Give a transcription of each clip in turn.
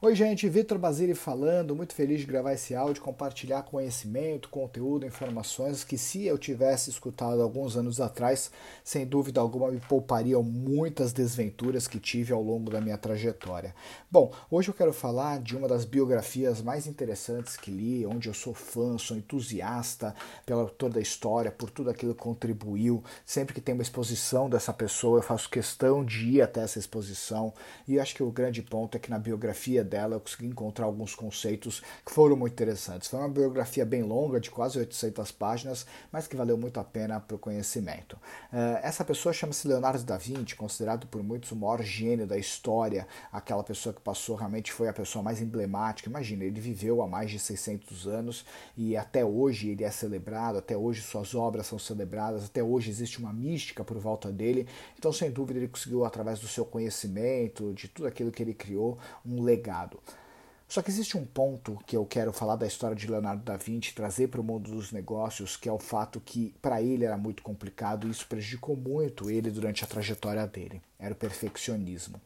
Oi, gente, Vitor Basile falando, muito feliz de gravar esse áudio, compartilhar conhecimento, conteúdo, informações que se eu tivesse escutado alguns anos atrás, sem dúvida alguma me poupariam muitas desventuras que tive ao longo da minha trajetória. Bom, hoje eu quero falar de uma das biografias mais interessantes que li, onde eu sou fã, sou entusiasta pelo autor da história, por tudo aquilo que contribuiu. Sempre que tem uma exposição dessa pessoa, eu faço questão de ir até essa exposição, e acho que o grande ponto é que na biografia dela eu consegui encontrar alguns conceitos que foram muito interessantes. Foi uma biografia bem longa, de quase 800 páginas, mas que valeu muito a pena para o conhecimento. Uh, essa pessoa chama-se Leonardo da Vinci, considerado por muitos o maior gênio da história, aquela pessoa que passou realmente foi a pessoa mais emblemática. Imagina, ele viveu há mais de 600 anos e até hoje ele é celebrado, até hoje suas obras são celebradas, até hoje existe uma mística por volta dele. Então, sem dúvida, ele conseguiu, através do seu conhecimento, de tudo aquilo que ele criou, um legado mercado. Só que existe um ponto que eu quero falar da história de Leonardo da Vinci, trazer para o mundo dos negócios, que é o fato que para ele era muito complicado e isso prejudicou muito ele durante a trajetória dele. Era o perfeccionismo.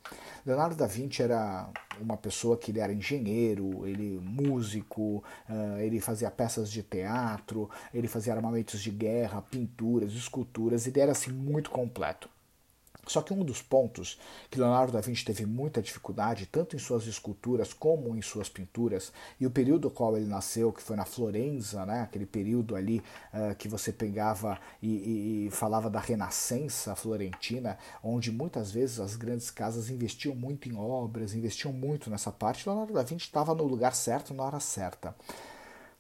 Leonardo da Vinci era uma pessoa que ele era engenheiro, ele músico, uh, ele fazia peças de teatro, ele fazia armamentos de guerra, pinturas, esculturas, ele era assim muito completo. Só que um dos pontos que Leonardo da Vinci teve muita dificuldade, tanto em suas esculturas como em suas pinturas, e o período qual ele nasceu, que foi na Florença, né, aquele período ali uh, que você pegava e, e, e, falava da renascença florentina, onde muitas vezes as grandes casas investiam muito em obras, investiam muito nessa parte, Leonardo da Vinci estava no lugar certo na hora certa.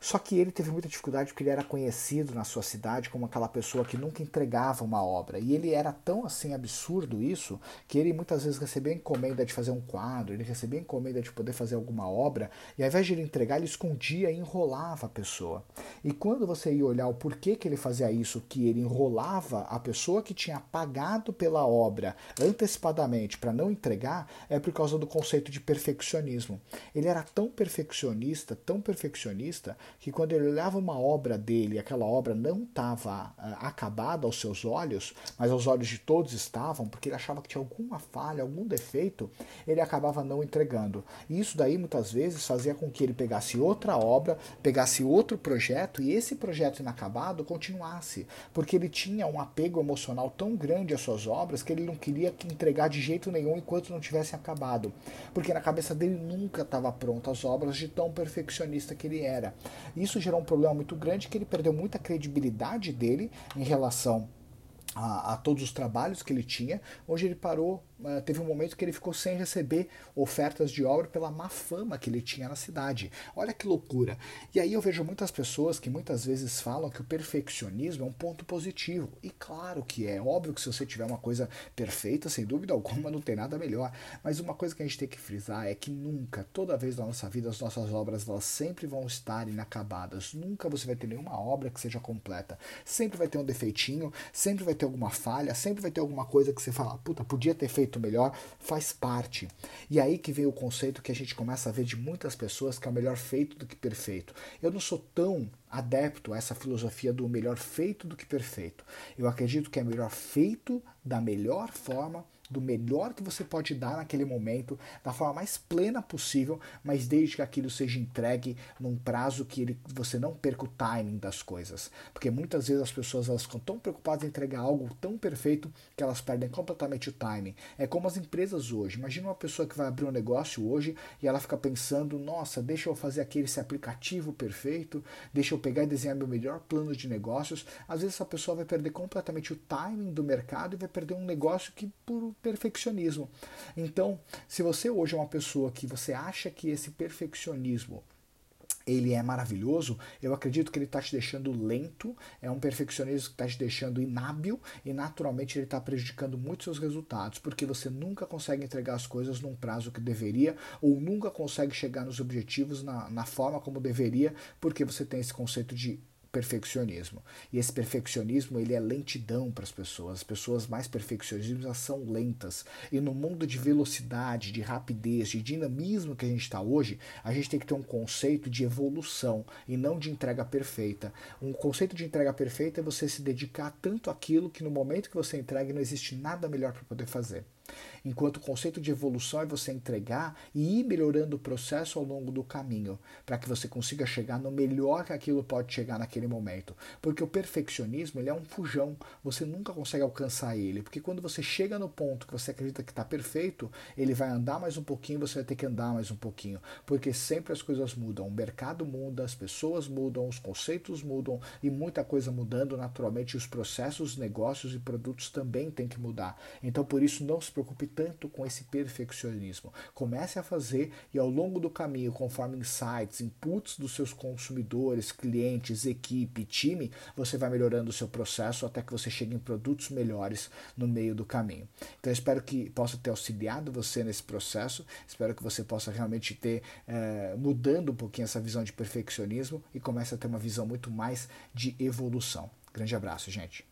Só que ele teve muita dificuldade porque ele era conhecido na sua cidade como aquela pessoa que nunca entregava uma obra. E ele era tão assim absurdo isso que ele muitas vezes recebia encomenda de fazer um quadro, ele recebia encomenda de poder fazer alguma obra, e ao invés de ele entregar, ele escondia e enrolava a pessoa. E quando você ia olhar o porquê que ele fazia isso, que ele enrolava a pessoa que tinha pagado pela obra antecipadamente para não entregar, é por causa do conceito de perfeccionismo. Ele era tão perfeccionista, tão perfeccionista, que quando ele olhava uma obra dele, aquela obra não estava uh, acabada aos seus olhos, mas aos olhos de todos estavam, porque ele achava que tinha alguma falha, algum defeito, ele acabava não entregando. E isso daí muitas vezes fazia com que ele pegasse outra obra, pegasse outro projeto e esse projeto inacabado continuasse, porque ele tinha um apego emocional tão grande às suas obras que ele não queria entregar de jeito nenhum enquanto não tivesse acabado, porque na cabeça dele nunca estava pronta as obras de tão perfeccionista que ele era. Isso gerou um problema muito grande que ele perdeu muita credibilidade dele em relação a, a, todos os trabalhos que ele tinha. Hoje ele parou ah, teve um momento que ele ficou sem receber ofertas de obra pela má fama que ele tinha na cidade. Olha que loucura. E aí eu vejo muitas pessoas que muitas vezes falam que o perfeccionismo é um ponto positivo. E claro que é. Óbvio que se você tiver uma coisa perfeita, sem dúvida alguma, não tem nada melhor. Mas uma coisa que a gente tem que frisar é que nunca, toda vez na nossa vida, as nossas obras elas sempre vão estar inacabadas. Nunca você vai ter nenhuma obra que seja completa. Sempre vai ter um defeitinho, sempre vai ter alguma falha, sempre vai ter alguma coisa que você fala, puta, podia ter feito melhor faz parte. E aí que vem o conceito que a gente começa a ver de muitas pessoas que é melhor feito do que perfeito. Eu não sou tão adepto a essa filosofia do melhor feito do que perfeito. Eu acredito que é melhor feito da melhor forma do melhor que você pode dar naquele momento, da forma mais plena possível, mas desde que aquilo seja entregue num prazo que ele, você não perca o timing das coisas. Porque muitas vezes as pessoas elas ficam tão preocupadas em entregar algo tão perfeito que elas perdem completamente o timing. É como as empresas hoje. Imagina uma pessoa que vai abrir um negócio hoje e ela fica pensando: nossa, deixa eu fazer aquele esse aplicativo perfeito, deixa eu pegar e desenhar meu melhor plano de negócios. Às vezes essa pessoa vai perder completamente o timing do mercado e vai perder um negócio que por perfeccionismo. Então, se você hoje é uma pessoa que você acha que esse perfeccionismo ele é maravilhoso, eu acredito que ele está te deixando lento, é um perfeccionismo que está te deixando inábil e naturalmente ele está prejudicando muito seus resultados, porque você nunca consegue entregar as coisas num prazo que deveria ou nunca consegue chegar nos objetivos na, na forma como deveria, porque você tem esse conceito de perfeccionismo. E esse perfeccionismo ele é lentidão para as pessoas. As pessoas mais perfeccionistas são lentas. E no mundo de velocidade, de rapidez, de dinamismo que a gente está hoje, a gente tem que ter um conceito de evolução e não de entrega perfeita. Um conceito de entrega perfeita é você se dedicar tanto àquilo que no momento que você entrega não existe nada melhor para poder fazer. Enquanto o conceito de evolução é você entregar e ir melhorando o processo ao longo do caminho, para que você consiga chegar no melhor que aquilo pode chegar naquele momento. Porque o perfeccionismo ele é um fujão, você nunca consegue alcançar ele, porque quando você chega no ponto que você acredita que está perfeito, ele vai andar mais um pouquinho, você vai ter que andar mais um pouquinho, porque sempre as coisas mudam, o mercado muda, as pessoas mudam, os conceitos mudam e muita coisa mudando naturalmente, os processos, negócios e produtos também têm que mudar. Então por isso não se preocupe tanto com esse perfeccionismo. Comece a fazer e ao longo do caminho, conforme insights, inputs dos seus consumidores, clientes, equipe, time, você vai melhorando o seu processo até que você chegue em produtos melhores no meio do caminho. Então espero que possa ter auxiliado você nesse processo, espero que você possa realmente ter é, mudando um pouquinho essa visão de perfeccionismo e comece a ter uma visão muito mais de evolução. Grande abraço, gente.